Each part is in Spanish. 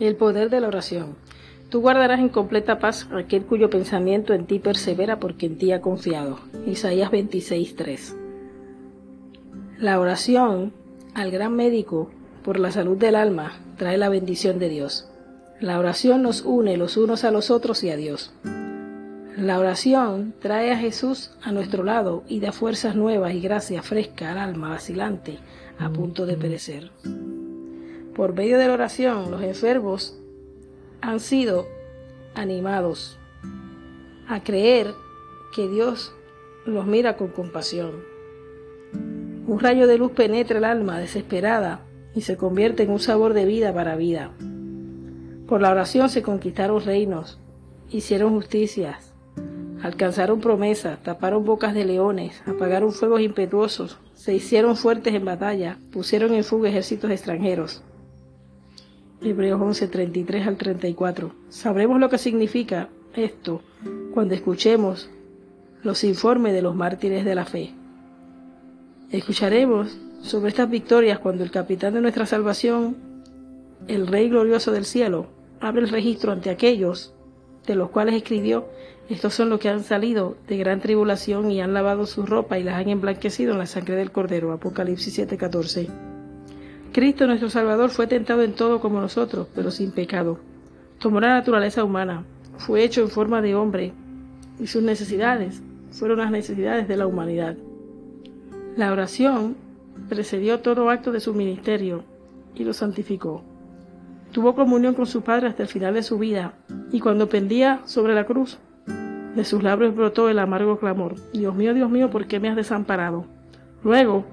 El poder de la oración. Tú guardarás en completa paz aquel cuyo pensamiento en ti persevera porque en ti ha confiado. Isaías 26:3. La oración al gran médico por la salud del alma trae la bendición de Dios. La oración nos une los unos a los otros y a Dios. La oración trae a Jesús a nuestro lado y da fuerzas nuevas y gracia fresca al alma vacilante a punto de perecer. Por medio de la oración, los enfermos han sido animados a creer que Dios los mira con compasión. Un rayo de luz penetra el alma desesperada y se convierte en un sabor de vida para vida. Por la oración se conquistaron reinos, hicieron justicias, alcanzaron promesas, taparon bocas de leones, apagaron fuegos impetuosos, se hicieron fuertes en batalla, pusieron en fuga ejércitos extranjeros. Hebreos 11, 33 al 34. Sabremos lo que significa esto cuando escuchemos los informes de los mártires de la fe. Escucharemos sobre estas victorias cuando el capitán de nuestra salvación, el Rey glorioso del cielo, abre el registro ante aquellos de los cuales escribió, estos son los que han salido de gran tribulación y han lavado su ropa y las han emblanquecido en la sangre del Cordero. Apocalipsis 7:14. Cristo nuestro Salvador fue tentado en todo como nosotros, pero sin pecado. Tomó la naturaleza humana, fue hecho en forma de hombre, y sus necesidades fueron las necesidades de la humanidad. La oración precedió todo acto de su ministerio y lo santificó. Tuvo comunión con su Padre hasta el final de su vida, y cuando pendía sobre la cruz, de sus labios brotó el amargo clamor, Dios mío, Dios mío, ¿por qué me has desamparado? Luego,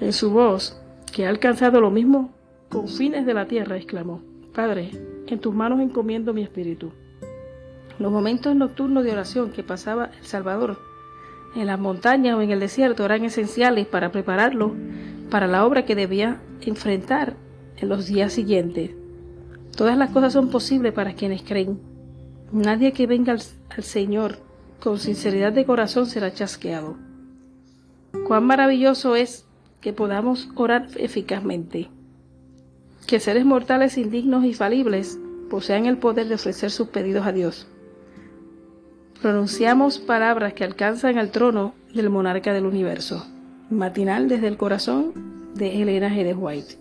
en su voz, que ha alcanzado lo mismo confines de la tierra, exclamó, Padre, en tus manos encomiendo mi espíritu. Los momentos nocturnos de oración que pasaba el Salvador en las montañas o en el desierto eran esenciales para prepararlo para la obra que debía enfrentar en los días siguientes. Todas las cosas son posibles para quienes creen. Nadie que venga al, al Señor con sinceridad de corazón será chasqueado. Cuán maravilloso es que podamos orar eficazmente. Que seres mortales indignos y falibles posean el poder de ofrecer sus pedidos a Dios. Pronunciamos palabras que alcanzan al trono del monarca del universo. Matinal desde el corazón de Elena G. White.